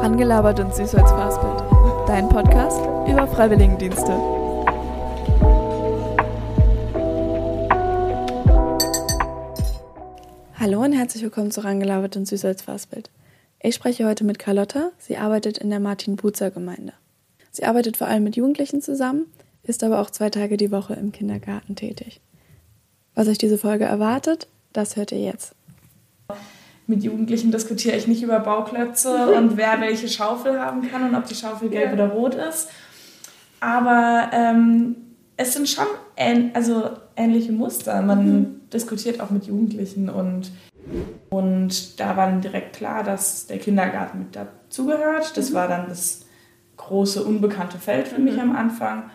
Rangelabert und süß als Fastbild. Dein Podcast über Freiwilligendienste. Hallo und herzlich willkommen zu Rangelabert und süß als Fastbild. Ich spreche heute mit Carlotta. Sie arbeitet in der Martin-Buzer-Gemeinde. Sie arbeitet vor allem mit Jugendlichen zusammen, ist aber auch zwei Tage die Woche im Kindergarten tätig. Was euch diese Folge erwartet, das hört ihr jetzt. Mit Jugendlichen diskutiere ich nicht über Bauklötze und wer welche Schaufel haben kann und ob die Schaufel gelb ja. oder rot ist. Aber ähm, es sind schon ähn also ähnliche Muster. Man mhm. diskutiert auch mit Jugendlichen und, und da war dann direkt klar, dass der Kindergarten mit dazugehört. Das mhm. war dann das große unbekannte Feld für mich mhm. am Anfang.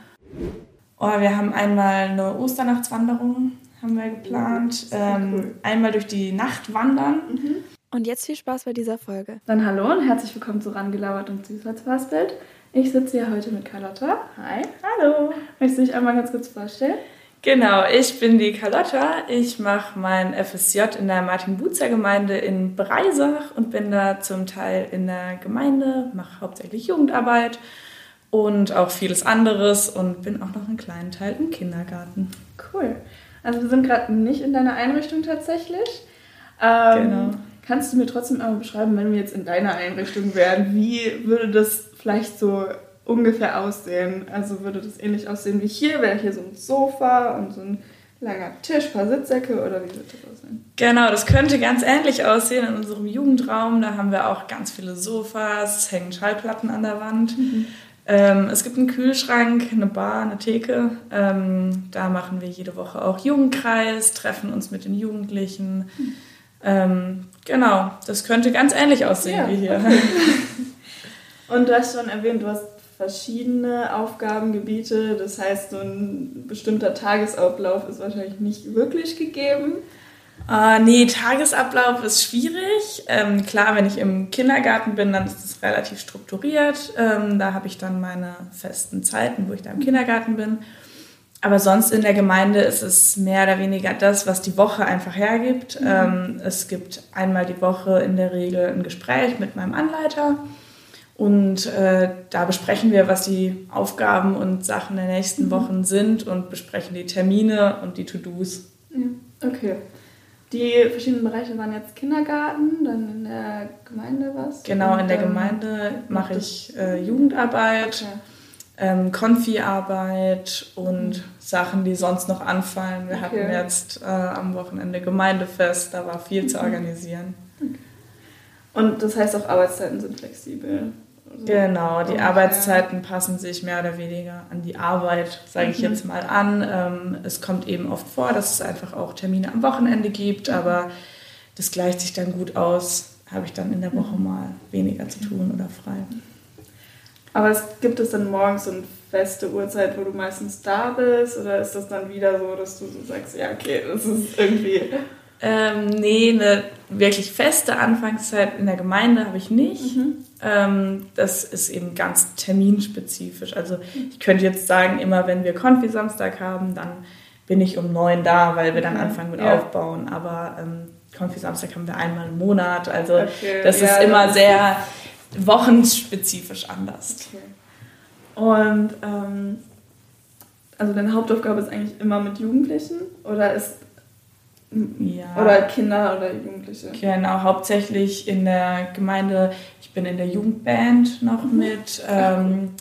Oh, wir haben einmal eine Osternachtswanderung haben wir geplant. Ähm, cool. Einmal durch die Nacht wandern. Mhm. Und jetzt viel Spaß bei dieser Folge. Dann hallo und herzlich willkommen zu Rangelauert und Süßheitsfastbild. Ich sitze hier heute mit Carlotta. Hi. Hallo. Möchtest du dich einmal ganz kurz vorstellen? Genau, ich bin die Carlotta. Ich mache mein FSJ in der Martin-Butzer-Gemeinde in Breisach und bin da zum Teil in der Gemeinde, mache hauptsächlich Jugendarbeit und auch vieles anderes und bin auch noch einen kleinen Teil im Kindergarten. Cool. Also wir sind gerade nicht in deiner Einrichtung tatsächlich. Ähm, genau. Kannst du mir trotzdem einmal beschreiben, wenn wir jetzt in deiner Einrichtung wären, wie würde das vielleicht so ungefähr aussehen? Also würde das ähnlich aussehen wie hier? Wäre hier so ein Sofa und so ein langer Tisch, paar Sitzsäcke oder wie würde das aussehen? Genau, das könnte ganz ähnlich aussehen in unserem Jugendraum. Da haben wir auch ganz viele Sofas, hängen Schallplatten an der Wand. Mhm. Ähm, es gibt einen Kühlschrank, eine Bar, eine Theke. Ähm, da machen wir jede Woche auch Jugendkreis, treffen uns mit den Jugendlichen. Ähm, genau, das könnte ganz ähnlich aussehen ja, wie hier. Okay. Und du hast schon erwähnt, du hast verschiedene Aufgabengebiete. Das heißt, so ein bestimmter Tagesablauf ist wahrscheinlich nicht wirklich gegeben. Äh, nee, Tagesablauf ist schwierig. Ähm, klar, wenn ich im Kindergarten bin, dann ist es relativ strukturiert. Ähm, da habe ich dann meine festen Zeiten, wo ich da im Kindergarten bin. Aber sonst in der Gemeinde ist es mehr oder weniger das, was die Woche einfach hergibt. Mhm. Ähm, es gibt einmal die Woche in der Regel ein Gespräch mit meinem Anleiter. Und äh, da besprechen wir, was die Aufgaben und Sachen der nächsten mhm. Wochen sind und besprechen die Termine und die To-Dos. Ja, okay. Die verschiedenen Bereiche waren jetzt Kindergarten, dann in der Gemeinde was? Genau, in der Gemeinde mache ich äh, Jugendarbeit, okay. ähm, Konfi-Arbeit und mhm. Sachen, die sonst noch anfallen. Wir okay. hatten jetzt äh, am Wochenende Gemeindefest, da war viel mhm. zu organisieren. Okay. Und das heißt auch Arbeitszeiten sind flexibel? Genau, die Arbeitszeiten passen sich mehr oder weniger an die Arbeit, sage ich mhm. jetzt mal an. Ähm, es kommt eben oft vor, dass es einfach auch Termine am Wochenende gibt, mhm. aber das gleicht sich dann gut aus. Habe ich dann in der Woche mal weniger zu tun oder frei. Aber es gibt es dann morgens so eine feste Uhrzeit, wo du meistens da bist? Oder ist das dann wieder so, dass du so sagst, ja, okay, das ist irgendwie ähm, nee, eine wirklich feste Anfangszeit in der Gemeinde habe ich nicht. Mhm. Ähm, das ist eben ganz terminspezifisch. Also ich könnte jetzt sagen, immer wenn wir Konfi Samstag haben, dann bin ich um neun da, weil wir dann anfangen mit ja. Aufbauen. Aber ähm, Konfi Samstag haben wir einmal im Monat. Also okay. das ja, ist immer das sehr wochenspezifisch anders. Okay. Und ähm, also deine Hauptaufgabe ist eigentlich immer mit Jugendlichen oder ist ja. Oder Kinder oder Jugendliche. Genau, hauptsächlich in der Gemeinde. Ich bin in der Jugendband noch mhm. mit. Ähm,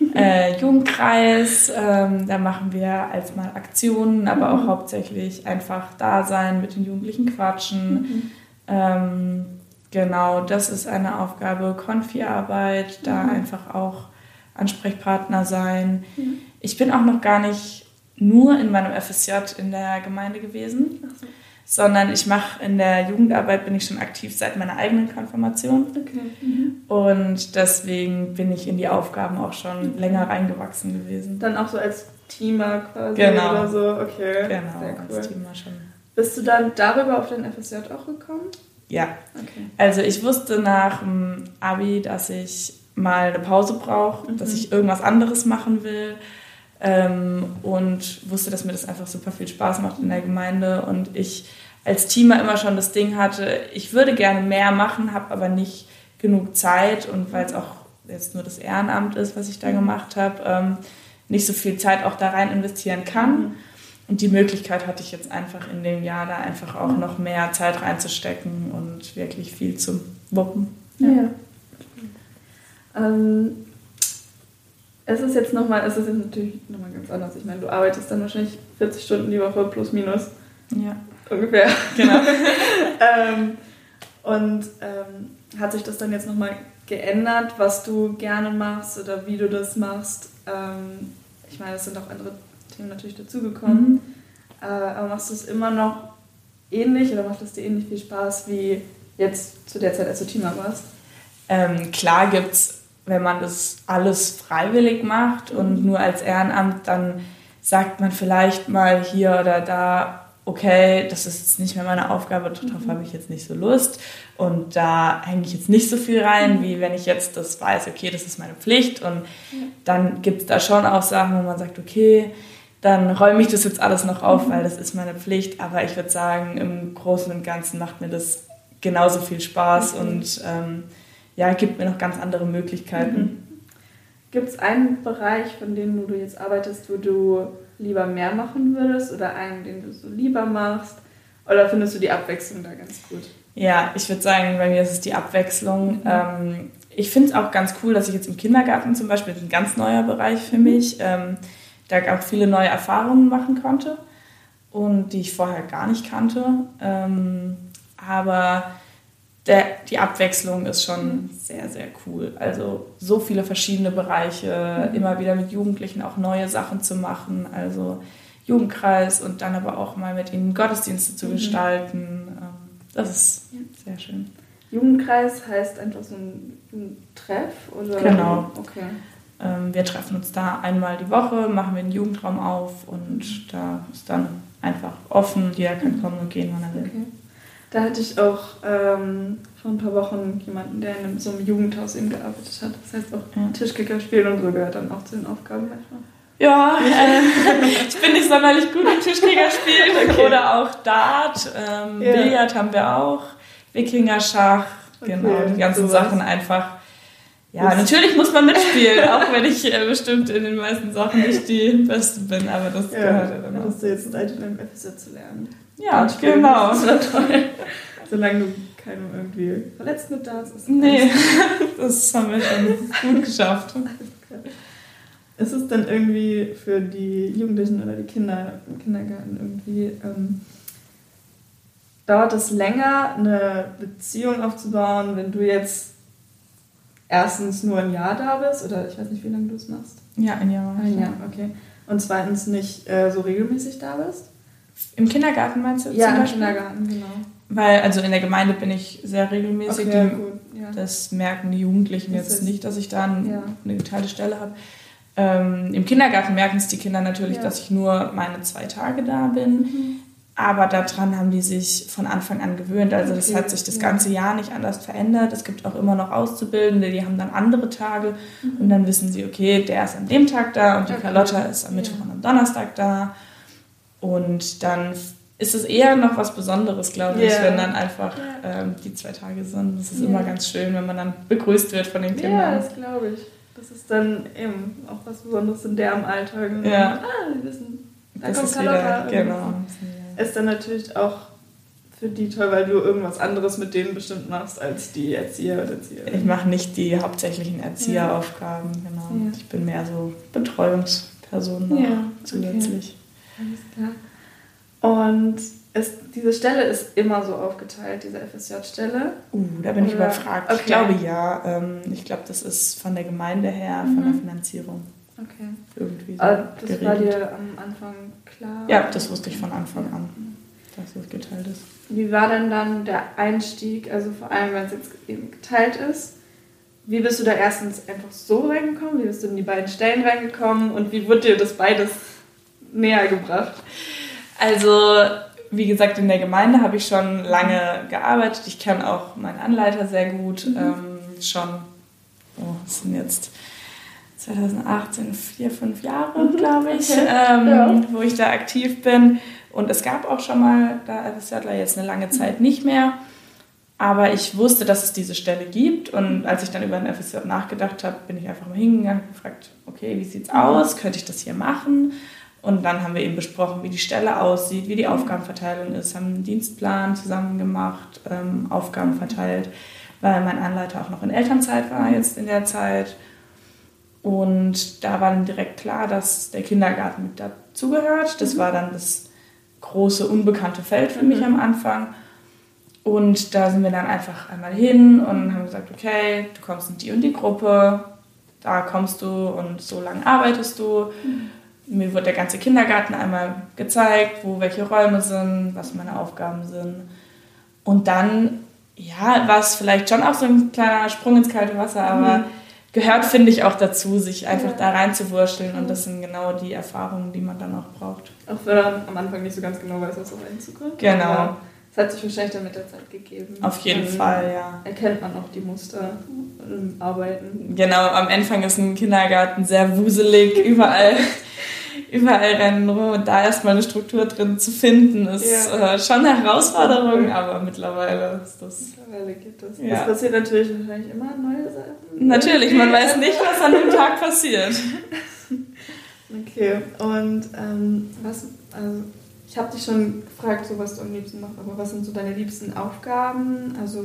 äh, Jugendkreis, ähm, da machen wir als mal Aktionen, aber auch mhm. hauptsächlich einfach da sein, mit den Jugendlichen quatschen. Mhm. Ähm, genau, das ist eine Aufgabe. Konfi-Arbeit, da mhm. einfach auch Ansprechpartner sein. Mhm. Ich bin auch noch gar nicht nur in meinem FSJ in der Gemeinde gewesen, so. sondern ich mache in der Jugendarbeit bin ich schon aktiv seit meiner eigenen Konfirmation. Okay. Mhm. Und deswegen bin ich in die Aufgaben auch schon okay. länger reingewachsen gewesen. Dann auch so als Teamer quasi genau. oder so, okay. Genau, Sehr cool. als Teamer schon. Bist du dann darüber auf dein FSJ auch gekommen? Ja. Okay. Also ich wusste nach dem Abi, dass ich mal eine Pause brauche, mhm. dass ich irgendwas anderes machen will ähm, und wusste, dass mir das einfach super viel Spaß macht in der Gemeinde und ich als Teamer immer schon das Ding hatte, ich würde gerne mehr machen, habe aber nicht genug Zeit und weil es auch jetzt nur das Ehrenamt ist, was ich da gemacht habe, ähm, nicht so viel Zeit auch da rein investieren kann. Mhm. Und die Möglichkeit hatte ich jetzt einfach in dem Jahr da einfach auch noch mehr Zeit reinzustecken und wirklich viel zu wuppen. Ja. ja. Ähm, es ist jetzt nochmal, es ist jetzt natürlich nochmal ganz anders. Ich meine, du arbeitest dann wahrscheinlich 40 Stunden die Woche plus minus. Ja. Ungefähr. Genau. ähm, und ähm, hat sich das dann jetzt nochmal geändert, was du gerne machst oder wie du das machst? Ähm, ich meine, es sind auch andere Themen natürlich dazugekommen. Mhm. Äh, aber machst du es immer noch ähnlich oder macht es dir ähnlich viel Spaß wie jetzt zu der Zeit, als du Teamer warst? Ähm, klar gibt es wenn man das alles freiwillig macht und nur als Ehrenamt, dann sagt man vielleicht mal hier oder da, okay, das ist jetzt nicht mehr meine Aufgabe, darauf habe ich jetzt nicht so Lust. Und da hänge ich jetzt nicht so viel rein, wie wenn ich jetzt das weiß, okay, das ist meine Pflicht. Und dann gibt es da schon auch Sachen, wo man sagt, okay, dann räume ich das jetzt alles noch auf, weil das ist meine Pflicht, aber ich würde sagen, im Großen und Ganzen macht mir das genauso viel Spaß und ähm, ja, gibt mir noch ganz andere Möglichkeiten. Mhm. Gibt es einen Bereich, von dem du jetzt arbeitest, wo du lieber mehr machen würdest oder einen, den du so lieber machst? Oder findest du die Abwechslung da ganz gut? Ja, ich würde sagen, bei mir ist es die Abwechslung. Mhm. Ähm, ich finde es auch ganz cool, dass ich jetzt im Kindergarten zum Beispiel, das ist ein ganz neuer Bereich für mhm. mich, ähm, da auch viele neue Erfahrungen machen konnte und die ich vorher gar nicht kannte. Ähm, aber der, die Abwechslung ist schon sehr, sehr cool. Also so viele verschiedene Bereiche, mhm. immer wieder mit Jugendlichen auch neue Sachen zu machen. Also Jugendkreis und dann aber auch mal mit ihnen Gottesdienste zu mhm. gestalten. Ähm, das ist sehr schön. Jugendkreis heißt einfach so ein Treff? Oder? Genau. Okay. Ähm, wir treffen uns da einmal die Woche, machen wir einen Jugendraum auf und da ist dann einfach offen, jeder kann kommen und gehen, wann er will. Okay. Da hatte ich auch ähm, vor ein paar Wochen jemanden, der in so einem Jugendhaus eben gearbeitet hat. Das heißt auch ja. Tischkicker spielen und so gehört dann auch zu den Aufgaben manchmal. Ja, äh, ich bin nicht sonderlich gut im Tischkicker spielen okay. oder auch Dart. Ähm, ja. Billard haben wir auch, Wikinger-Schach, okay. genau, die ganzen so Sachen einfach. Ja, das natürlich muss man mitspielen, auch wenn ich äh, bestimmt in den meisten Sachen nicht die Beste bin, aber das ja, gehört ja dann auch. Hast du jetzt Zeit, einem FSJ zu lernen? Ja, genau. Das war toll. Solange du keinem irgendwie verletzt mit da ist. Nee, das haben wir schon gut geschafft. Ist es dann irgendwie für die Jugendlichen oder die Kinder im Kindergarten irgendwie, ähm, dauert es länger, eine Beziehung aufzubauen, wenn du jetzt erstens nur ein Jahr da bist oder ich weiß nicht, wie lange du es machst? Ja, ein Jahr. Ein Jahr, okay. Und zweitens nicht äh, so regelmäßig da bist? Im Kindergarten meinst du? Ja, im Kindergarten, genau. Weil, also in der Gemeinde bin ich sehr regelmäßig. Okay, die, ja. Das merken die Jugendlichen das jetzt nicht, dass ich da ein, ja. eine geteilte Stelle habe. Ähm, Im Kindergarten merken es die Kinder natürlich, ja. dass ich nur meine zwei Tage da bin. Mhm. Aber daran haben die sich von Anfang an gewöhnt. Also das hat sich das ganze Jahr nicht anders verändert. Es gibt auch immer noch Auszubildende, die haben dann andere Tage mhm. und dann wissen sie, okay, der ist an dem Tag da und die okay. Carlotta ist am Mittwoch und am Donnerstag da. Und dann ist es eher noch was Besonderes, glaube ich, yeah. wenn dann einfach yeah. ähm, die zwei Tage sind. Das ist yeah. immer ganz schön, wenn man dann begrüßt wird von den Kindern. Ja, das glaube ich. Das ist dann eben auch was Besonderes in deren Alltag. Ja. Ah, wir wissen, da das kommt Carlotta. Genau. Ist dann natürlich auch für die toll, weil du irgendwas anderes mit denen bestimmt machst als die Erzieher oder Erzieher. Ich mache nicht die hauptsächlichen Erzieheraufgaben, genau. Ja. Ich bin mehr so Betreuungsperson ja, zusätzlich. Okay. Alles klar. Und ist, diese Stelle ist immer so aufgeteilt, diese FSJ-Stelle? Uh, da bin Oder? ich überfragt. Okay. Ich glaube ja. Ähm, ich glaube, das ist von der Gemeinde her, mhm. von der mhm. Finanzierung. Okay. Irgendwie so Aber das geregelt. war dir am Anfang klar? Ja, das wusste ich von Anfang an, dass es geteilt ist. Wie war denn dann der Einstieg, also vor allem, wenn es jetzt eben geteilt ist? Wie bist du da erstens einfach so reingekommen? Wie bist du in die beiden Stellen reingekommen? Und wie wurde dir das beides näher gebracht? Also, wie gesagt, in der Gemeinde habe ich schon lange gearbeitet. Ich kenne auch meinen Anleiter sehr gut. Mhm. Ähm, schon, oh, das sind jetzt 2018 vier, fünf Jahre, mhm. glaube ich, okay. ähm, ja. wo ich da aktiv bin. Und es gab auch schon mal da FSJler, jetzt eine lange Zeit nicht mehr. Aber ich wusste, dass es diese Stelle gibt. Und als ich dann über den FSJ nachgedacht habe, bin ich einfach mal hingegangen und gefragt, okay, wie sieht es aus? Könnte ich das hier machen? Und dann haben wir eben besprochen, wie die Stelle aussieht, wie die Aufgabenverteilung ist, haben einen Dienstplan zusammen gemacht, ähm, Aufgaben verteilt, weil mein Anleiter auch noch in Elternzeit war jetzt in der Zeit. Und da war dann direkt klar, dass der Kindergarten mit dazugehört. Das war dann das große unbekannte Feld für mich am Anfang. Und da sind wir dann einfach einmal hin und haben gesagt, okay, du kommst in die und die Gruppe, da kommst du und so lange arbeitest du. Mhm. Mir wird der ganze Kindergarten einmal gezeigt, wo welche Räume sind, was meine Aufgaben sind. Und dann, ja, war es vielleicht schon auch so ein kleiner Sprung ins kalte Wasser, aber mhm. gehört, finde ich, auch dazu, sich einfach ja. da reinzuwurschteln. Und das sind genau die Erfahrungen, die man dann auch braucht. Auch wenn man am Anfang nicht so ganz genau weiß, was auf einen zukommt. Genau. Es hat sich wahrscheinlich dann mit der Zeit gegeben. Auf jeden dann Fall, ja. Erkennt man auch die Muster im Arbeiten. Genau, am Anfang ist ein Kindergarten sehr wuselig, überall, überall rennen rum und da erstmal eine Struktur drin zu finden, ist ja. äh, schon eine Herausforderung, aber mittlerweile ist das. Mittlerweile geht das. Ja. Das passiert natürlich wahrscheinlich immer neue Sachen. Natürlich, man weiß nicht, was an dem Tag passiert. Okay, und ähm, was, also ich habe dich schon gefragt, so was du am liebsten machst, aber was sind so deine liebsten Aufgaben? Also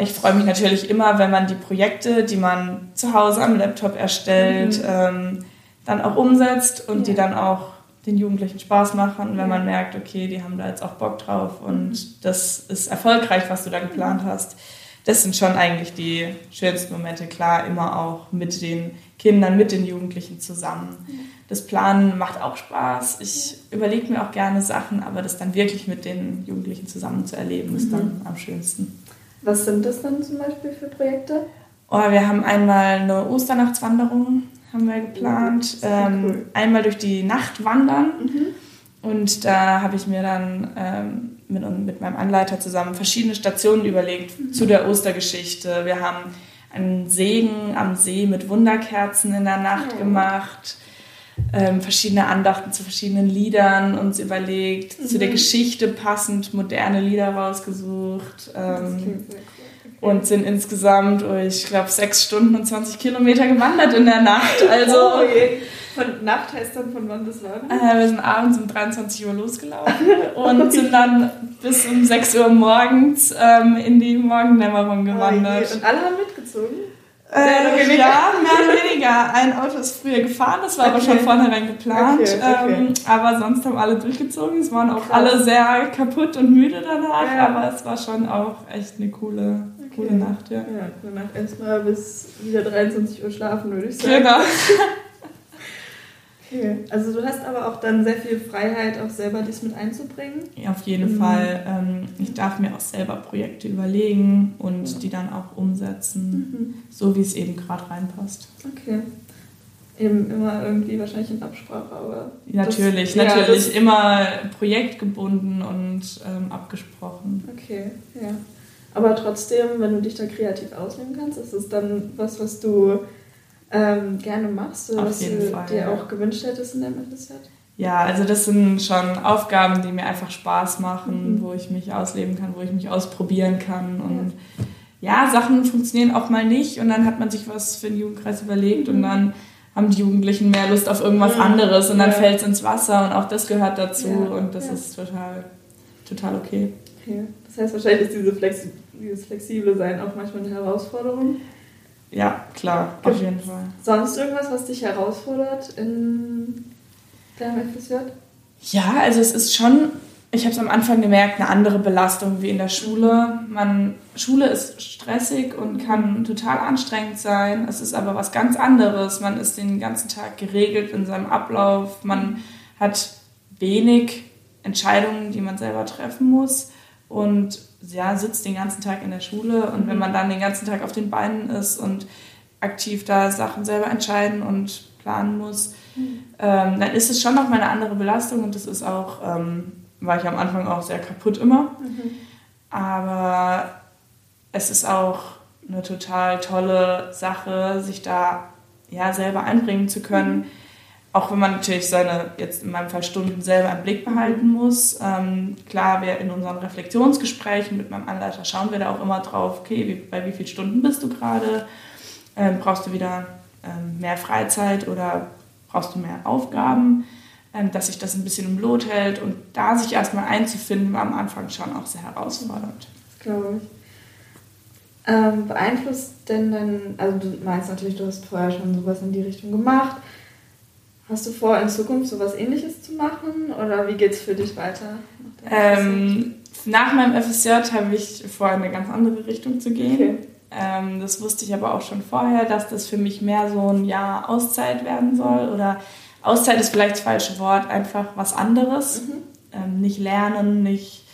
ich freue mich natürlich immer, wenn man die Projekte, die man zu Hause am Laptop erstellt, mhm. ähm, dann auch umsetzt und ja. die dann auch den Jugendlichen Spaß machen, wenn man merkt, okay, die haben da jetzt auch Bock drauf und mhm. das ist erfolgreich, was du da geplant hast. Das sind schon eigentlich die schönsten Momente, klar, immer auch mit den Kindern, mit den Jugendlichen zusammen. Mhm das Planen macht auch Spaß. Ich überlege mir auch gerne Sachen, aber das dann wirklich mit den Jugendlichen zusammen zu erleben, ist dann mhm. am schönsten. Was sind das dann zum Beispiel für Projekte? Oh, wir haben einmal eine Osternachtswanderung haben wir geplant. Ähm, cool. Einmal durch die Nacht wandern. Mhm. Und da habe ich mir dann ähm, mit, mit meinem Anleiter zusammen verschiedene Stationen überlegt mhm. zu der Ostergeschichte. Wir haben einen Segen am See mit Wunderkerzen in der Nacht oh. gemacht ähm, verschiedene Andachten zu verschiedenen Liedern uns überlegt, mhm. zu der mhm. Geschichte passend moderne Lieder rausgesucht. Ähm, okay. Und sind insgesamt, oh, ich glaube, sechs Stunden und 20 Kilometer gewandert in der Nacht. Also, oh, okay. Von Nacht heißt dann von wann bis wann? Äh, wir sind abends um 23 Uhr losgelaufen und sind dann bis um 6 Uhr morgens ähm, in die Morgendämmerung gewandert. Okay. Und alle haben mitgezogen? Äh, ja, mehr oder weniger. Ein Auto ist früher gefahren, das war okay. aber schon vornherein geplant. Okay, okay. Ähm, aber sonst haben alle durchgezogen. Es waren auch Krass. alle sehr kaputt und müde danach, ja. aber es war schon auch echt eine coole, coole Nacht. Ja, ja danach erstmal bis wieder 23 Uhr schlafen, würde ich sagen. Genau. Okay. Also du hast aber auch dann sehr viel Freiheit, auch selber dies mit einzubringen? Ja, auf jeden mhm. Fall. Ähm, ich darf mir auch selber Projekte überlegen und ja. die dann auch umsetzen, mhm. so wie es eben gerade reinpasst. Okay. Eben immer irgendwie wahrscheinlich in Absprache, aber. Natürlich, das, natürlich. Ja, immer projektgebunden und ähm, abgesprochen. Okay, ja. Aber trotzdem, wenn du dich da kreativ ausleben kannst, ist es dann was, was du ähm, gerne machst oder was du Fall, dir ja. auch gewünscht hättest in deinem FSJ? Ja, also das sind schon Aufgaben, die mir einfach Spaß machen, mhm. wo ich mich ausleben kann, wo ich mich ausprobieren kann und ja. ja. Sachen funktionieren auch mal nicht und dann hat man sich was für den Jugendkreis überlegt mhm. und dann haben die Jugendlichen mehr Lust auf irgendwas anderes und dann ja. fällt es ins Wasser und auch das gehört dazu und das ist total, total okay. okay. Das heißt wahrscheinlich ist diese Flexi dieses flexible Sein auch manchmal eine Herausforderung. Ja, klar, auf jeden Fall. Sonst irgendwas, was dich herausfordert in deinem FSJ? Ja, also es ist schon, ich habe es am Anfang gemerkt, eine andere Belastung wie in der Schule. Man, Schule ist stressig und kann total anstrengend sein. Es ist aber was ganz anderes. Man ist den ganzen Tag geregelt in seinem Ablauf. Man hat wenig Entscheidungen, die man selber treffen muss. Und ja, sitzt den ganzen Tag in der Schule und wenn man dann den ganzen Tag auf den Beinen ist und aktiv da Sachen selber entscheiden und planen muss, mhm. ähm, dann ist es schon noch mal eine andere Belastung und das ist auch, ähm, war ich am Anfang auch sehr kaputt immer. Mhm. Aber es ist auch eine total tolle Sache, sich da ja selber einbringen zu können. Auch wenn man natürlich seine, jetzt in meinem Fall Stunden selber im Blick behalten muss. Ähm, klar, wir in unseren Reflexionsgesprächen mit meinem Anleiter schauen wir da auch immer drauf, okay, wie, bei wie vielen Stunden bist du gerade? Ähm, brauchst du wieder ähm, mehr Freizeit oder brauchst du mehr Aufgaben? Ähm, dass sich das ein bisschen im Lot hält und da sich erstmal einzufinden, war am Anfang schon auch sehr herausfordernd. Glaube ich. Ähm, beeinflusst denn dann, also du meinst natürlich, du hast vorher schon sowas in die Richtung gemacht. Hast du vor, in Zukunft sowas ähnliches zu machen oder wie geht es für dich weiter? Ähm, nach meinem FSJ habe ich vor, in eine ganz andere Richtung zu gehen. Okay. Ähm, das wusste ich aber auch schon vorher, dass das für mich mehr so ein Jahr Auszeit werden soll. Oder Auszeit ist vielleicht das falsche Wort, einfach was anderes. Mhm. Ähm, nicht lernen, nicht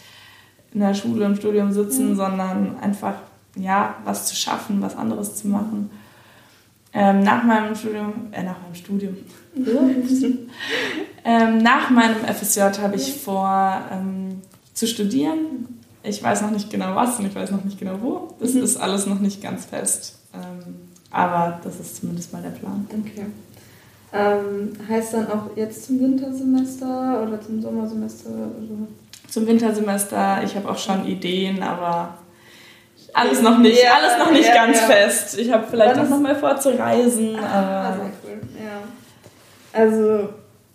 in der Schule im Studium sitzen, mhm. sondern einfach ja, was zu schaffen, was anderes zu machen. Ähm, nach meinem Studium, äh, nach meinem Studium, ähm, nach meinem FSJ habe ich vor ähm, zu studieren. Ich weiß noch nicht genau was und ich weiß noch nicht genau wo. Das mhm. ist alles noch nicht ganz fest. Ähm, aber das ist zumindest mal der Plan. Okay. Ähm, heißt dann auch jetzt zum Wintersemester oder zum Sommersemester? Oder? Zum Wintersemester. Ich habe auch schon Ideen, aber alles noch nicht, ja, alles noch nicht ja, ganz ja. fest. Ich habe vielleicht auch noch mal vor zu reisen. Ah, sehr cool. Ja. Also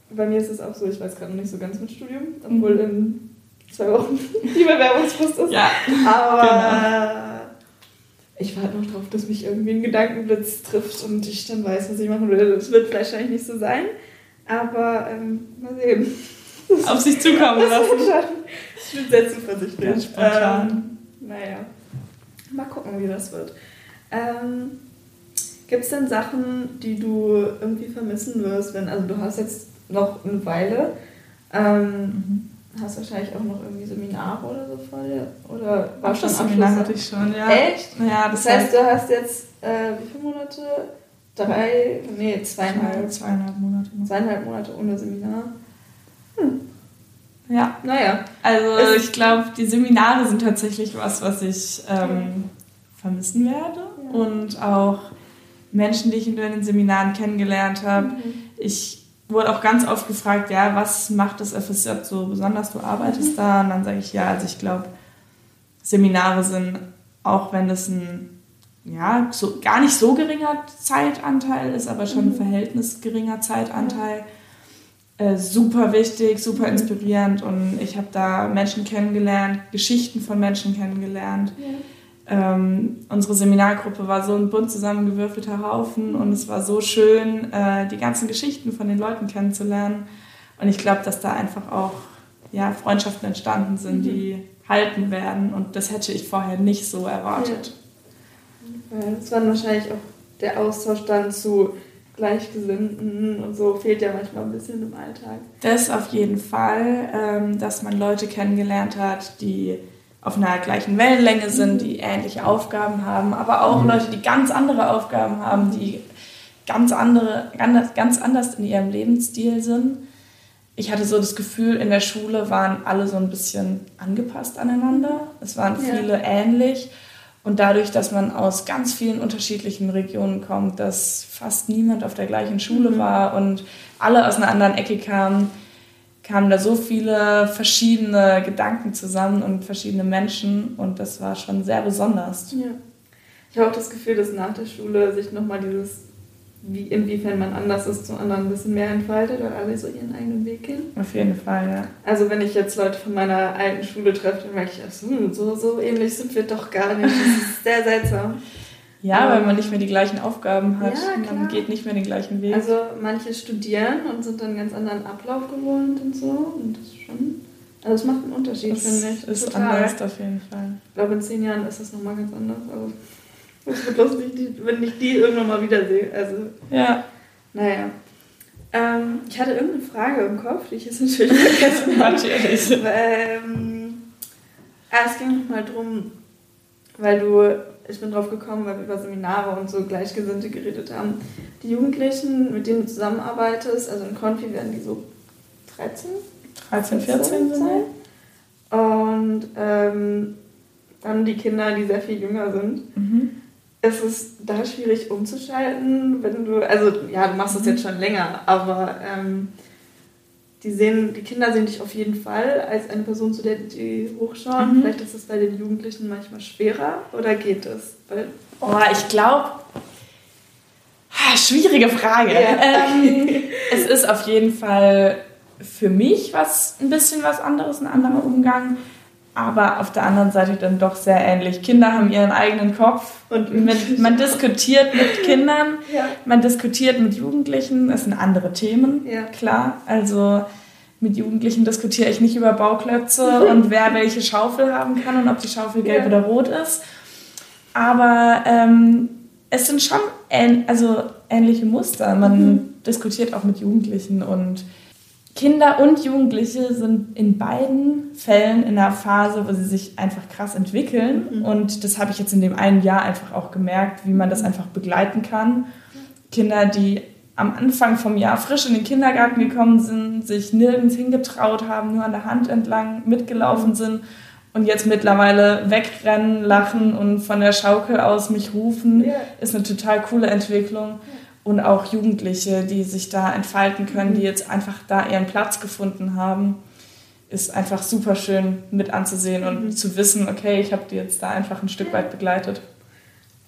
bei mir ist es auch so, ich weiß gerade noch nicht so ganz mit Studium, obwohl mhm. in zwei Wochen die Bewerbungsfrist ist. Ja. Aber genau. ich warte noch drauf, dass mich irgendwie ein Gedankenblitz trifft und ich dann weiß, was ich machen will. Das wird wahrscheinlich nicht so sein, aber ähm, mal sehen. Auf sich zukommen lassen. Ich bin sehr zuversichtlich. Ja, ähm, naja. Mal gucken, wie das wird. Ähm, Gibt es denn Sachen, die du irgendwie vermissen wirst, wenn, also du hast jetzt noch eine Weile, ähm, mhm. hast wahrscheinlich auch noch irgendwie Seminare oder so vor dir? Oder war schon das Seminar hatte ich schon, ja. Echt? Ja, das, das heißt, du hast jetzt, äh, wie viele Monate? Drei, nee, zweieinhalb. Zweieinhalb Monate. Noch. Zweieinhalb Monate ohne Seminar. Hm. Ja. Naja. Also ich glaube, die Seminare sind tatsächlich was, was ich ähm, vermissen werde. Ja. Und auch Menschen, die ich in den Seminaren kennengelernt habe. Mhm. Ich wurde auch ganz oft gefragt, ja, was macht das FSJ so besonders? Du arbeitest mhm. da. Und dann sage ich, ja, also ich glaube, Seminare sind, auch wenn das ein ja, so, gar nicht so geringer Zeitanteil ist, aber schon ein mhm. Verhältnis geringer Zeitanteil, äh, super wichtig, super inspirierend und ich habe da Menschen kennengelernt, Geschichten von Menschen kennengelernt. Ja. Ähm, unsere Seminargruppe war so ein bunt zusammengewürfelter Haufen und es war so schön, äh, die ganzen Geschichten von den Leuten kennenzulernen. Und ich glaube, dass da einfach auch ja, Freundschaften entstanden sind, mhm. die halten werden. Und das hätte ich vorher nicht so erwartet. Ja. Das war wahrscheinlich auch der Austausch dann zu Gleichgesinnten und so fehlt ja manchmal ein bisschen im Alltag. Das auf jeden Fall, ähm, dass man Leute kennengelernt hat, die auf einer gleichen Wellenlänge sind, die ähnliche Aufgaben haben, aber auch mhm. Leute, die ganz andere Aufgaben haben, die ganz andere, ganz anders in ihrem Lebensstil sind. Ich hatte so das Gefühl, in der Schule waren alle so ein bisschen angepasst aneinander. Es waren viele ja. ähnlich. Und dadurch, dass man aus ganz vielen unterschiedlichen Regionen kommt, dass fast niemand auf der gleichen Schule mhm. war und alle aus einer anderen Ecke kamen, kamen da so viele verschiedene Gedanken zusammen und verschiedene Menschen und das war schon sehr besonders. Ja. Ich habe auch das Gefühl, dass nach der Schule sich nochmal dieses wie, inwiefern man anders ist zu anderen ein bisschen mehr entfaltet, weil alle so ihren eigenen Weg gehen. Auf jeden Fall, ja. Also wenn ich jetzt Leute von meiner alten Schule treffe, dann merke ich, ach so, so, ähnlich sind wir doch gar nicht. Das ist sehr seltsam. Ja, weil man nicht mehr die gleichen Aufgaben hat. Ja, man geht nicht mehr den gleichen Weg. Also manche studieren und sind dann ganz anderen Ablauf gewohnt und so. Und das ist schon. Also es macht einen Unterschied, finde ich. Ist Total. anders auf jeden Fall. Ich glaube, in zehn Jahren ist das nochmal ganz anders. Also das wird lustig, wenn ich die irgendwann mal wiedersehe. Also, ja. Naja. Ähm, ich hatte irgendeine Frage im Kopf, die ich jetzt natürlich vergessen habe. natürlich. Ähm, ah, es ging nochmal drum, weil du, ich bin drauf gekommen, weil wir über Seminare und so Gleichgesinnte geredet haben. Die Jugendlichen, mit denen du zusammenarbeitest, also in Konfi werden die so 13? 13, 14 sein. Und ähm, dann die Kinder, die sehr viel jünger sind. Mhm. ist es da schwierig umzuschalten, wenn du, also ja, du machst das jetzt schon länger, aber ähm, die sehen, die Kinder sehen dich auf jeden Fall als eine Person, zu der die hochschauen. Mhm. Vielleicht ist es bei den Jugendlichen manchmal schwerer oder geht es? Oh, ich glaube, schwierige Frage. Ja. Ähm, es ist auf jeden Fall für mich was ein bisschen was anderes, ein anderer Umgang aber auf der anderen Seite dann doch sehr ähnlich. Kinder haben ihren eigenen Kopf und mit, man diskutiert mit Kindern, ja. man diskutiert mit Jugendlichen, das sind andere Themen, ja. klar. Also mit Jugendlichen diskutiere ich nicht über Bauklötze und wer welche Schaufel haben kann und ob die Schaufel gelb ja. oder rot ist. Aber ähm, es sind schon ähn also ähnliche Muster. Man mhm. diskutiert auch mit Jugendlichen und Kinder und Jugendliche sind in beiden Fällen in einer Phase, wo sie sich einfach krass entwickeln. Mhm. Und das habe ich jetzt in dem einen Jahr einfach auch gemerkt, wie man das einfach begleiten kann. Kinder, die am Anfang vom Jahr frisch in den Kindergarten gekommen sind, sich nirgends hingetraut haben, nur an der Hand entlang mitgelaufen sind und jetzt mittlerweile wegrennen, lachen und von der Schaukel aus mich rufen, ja. ist eine total coole Entwicklung und auch Jugendliche, die sich da entfalten können, die jetzt einfach da ihren Platz gefunden haben, ist einfach super schön mit anzusehen und mhm. zu wissen, okay, ich habe die jetzt da einfach ein Stück weit begleitet.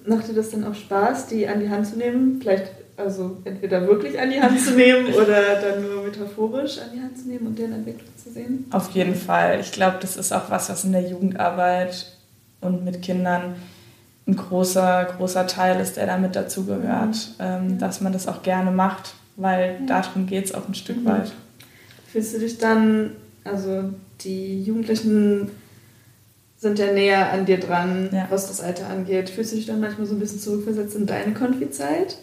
Macht dir das dann auch Spaß, die an die Hand zu nehmen? Vielleicht also entweder wirklich an die Hand zu nehmen oder dann nur metaphorisch an die Hand zu nehmen und deren Entwicklung zu sehen? Auf jeden Fall. Ich glaube, das ist auch was, was in der Jugendarbeit und mit Kindern ein großer, großer Teil ist, der damit dazugehört, mhm. ähm, dass man das auch gerne macht, weil ja. darum geht es auch ein Stück mhm. weit. Fühlst du dich dann, also die Jugendlichen sind ja näher an dir dran, ja. was das Alter angeht. Fühlst du dich dann manchmal so ein bisschen zurückversetzt in deine Konfi-Zeit?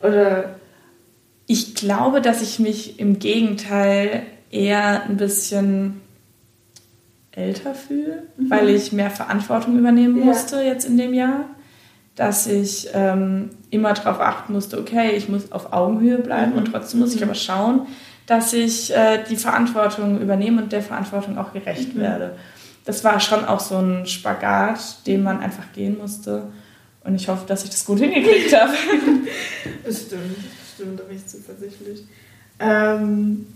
Oder? Ich glaube, dass ich mich im Gegenteil eher ein bisschen älter fühle, mhm. weil ich mehr Verantwortung übernehmen musste ja. jetzt in dem Jahr. Dass ich ähm, immer darauf achten musste, okay, ich muss auf Augenhöhe bleiben mhm. und trotzdem muss ich mhm. aber schauen, dass ich äh, die Verantwortung übernehme und der Verantwortung auch gerecht mhm. werde. Das war schon auch so ein Spagat, den man einfach gehen musste. Und ich hoffe, dass ich das gut hingekriegt habe. Bestimmt, bestimmt, da bin ich zuversichtlich. Ähm,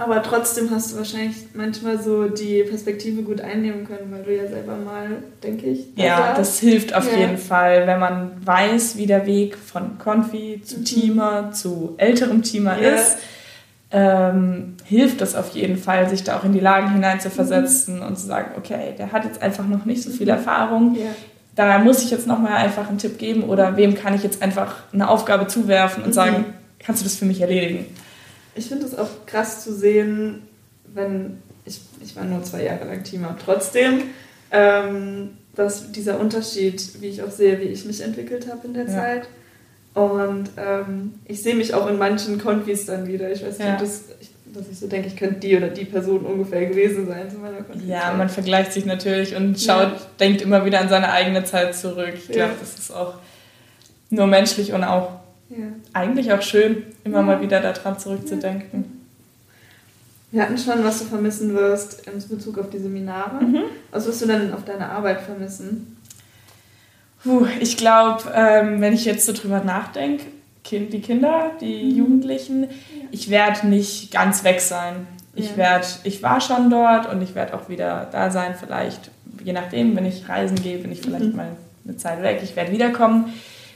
aber trotzdem hast du wahrscheinlich manchmal so die Perspektive gut einnehmen können, weil du ja selber mal, denke ich. Ja, das hilft auf ja. jeden Fall, wenn man weiß, wie der Weg von Konfi zu mhm. Teamer zu älterem Teamer ja. ist. Ähm, hilft das auf jeden Fall, sich da auch in die Lagen hineinzuversetzen mhm. und zu sagen, okay, der hat jetzt einfach noch nicht so viel mhm. Erfahrung. Ja. Da muss ich jetzt nochmal einfach einen Tipp geben oder wem kann ich jetzt einfach eine Aufgabe zuwerfen und mhm. sagen, kannst du das für mich erledigen? Ich finde es auch krass zu sehen, wenn ich, ich war nur zwei Jahre lang Teamer, trotzdem, ähm, dass dieser Unterschied, wie ich auch sehe, wie ich mich entwickelt habe in der ja. Zeit. Und ähm, ich sehe mich auch in manchen Konfis dann wieder. Ich weiß nicht, ja. das, ich, dass ich so denke, ich könnte die oder die Person ungefähr gewesen sein zu meiner Konfis. Ja, man vergleicht sich natürlich und schaut, ja. denkt immer wieder an seine eigene Zeit zurück. Ich glaube, das ist auch nur menschlich und auch ja. Eigentlich auch schön, immer ja. mal wieder daran zurückzudenken. Wir hatten schon, was du vermissen wirst in Bezug auf die Seminare. Mhm. Was wirst du denn auf deine Arbeit vermissen? Puh, ich glaube, ähm, wenn ich jetzt so drüber nachdenke, kind, die Kinder, die mhm. Jugendlichen, ja. ich werde nicht ganz weg sein. Ich, werd, ich war schon dort und ich werde auch wieder da sein, vielleicht, je nachdem, wenn ich reisen gehe, bin ich vielleicht mhm. mal eine Zeit weg. Ich werde wiederkommen.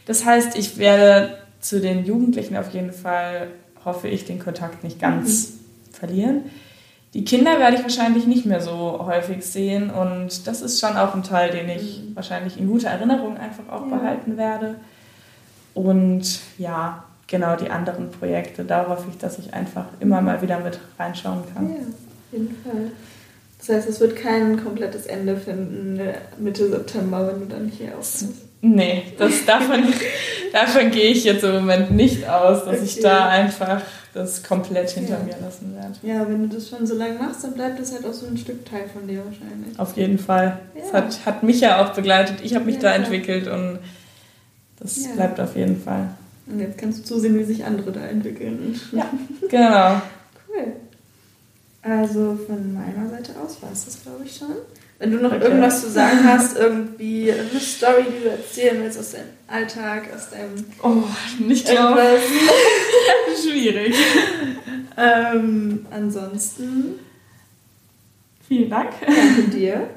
Das heißt, ich werde zu den Jugendlichen auf jeden Fall hoffe ich, den Kontakt nicht ganz mhm. verlieren. Die Kinder werde ich wahrscheinlich nicht mehr so häufig sehen und das ist schon auch ein Teil, den ich mhm. wahrscheinlich in guter Erinnerung einfach auch ja. behalten werde. Und ja, genau die anderen Projekte, da hoffe ich, dass ich einfach immer mal wieder mit reinschauen kann. Ja, auf jeden Fall. Das heißt, es wird kein komplettes Ende finden Mitte September, wenn du dann hier aufhörst. Nee, das, davon, davon gehe ich jetzt im Moment nicht aus, dass okay. ich da einfach das komplett hinter ja. mir lassen werde. Ja, wenn du das schon so lange machst, dann bleibt das halt auch so ein Stück Teil von dir wahrscheinlich. Auf jeden Fall. Ja. Das hat, hat mich ja auch begleitet. Ich habe mich ja, da entwickelt und das bleibt auf jeden Fall. Und jetzt kannst du zusehen, wie sich andere da entwickeln. Ja, genau. cool. Also von meiner Seite aus war es das, glaube ich, schon. Wenn du noch okay. irgendwas zu sagen hast, irgendwie eine Story, die du erzählen willst aus deinem Alltag, aus deinem. Oh, nicht glaube. Schwierig. ähm, ansonsten. Vielen Dank. Danke dir.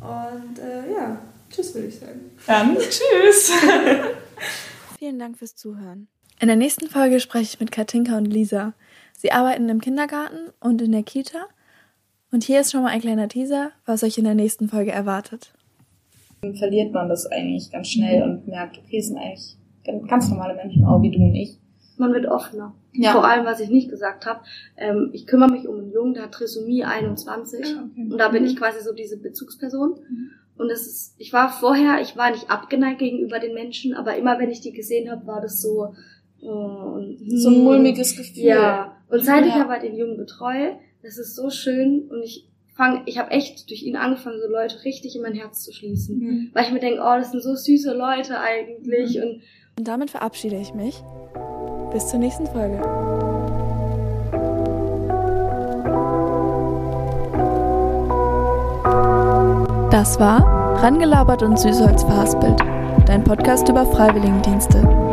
Und äh, ja, tschüss, würde ich sagen. Dann tschüss. Vielen Dank fürs Zuhören. In der nächsten Folge spreche ich mit Katinka und Lisa. Sie arbeiten im Kindergarten und in der Kita. Und hier ist schon mal ein kleiner Teaser, was euch in der nächsten Folge erwartet. Dann verliert man das eigentlich ganz schnell und merkt, okay, es sind eigentlich ganz normale Menschen, auch wie du und ich. Man wird offener. Ja. Vor allem, was ich nicht gesagt habe, ähm, ich kümmere mich um einen Jungen, der hat Trisomie 21 ja, okay. und da bin mhm. ich quasi so diese Bezugsperson. Mhm. Und es ist, ich war vorher, ich war nicht abgeneigt gegenüber den Menschen, aber immer wenn ich die gesehen habe, war das so, äh, so ein mulmiges Gefühl. Ja. Und seit ja. ich aber den Jungen betreue, das ist so schön und ich fang, ich habe echt durch ihn angefangen, so Leute richtig in mein Herz zu schließen. Mhm. Weil ich mir denke, oh, das sind so süße Leute eigentlich. Mhm. Und, und damit verabschiede ich mich. Bis zur nächsten Folge. Das war Rangelabert und Süßholz verhaspelt, dein Podcast über Freiwilligendienste.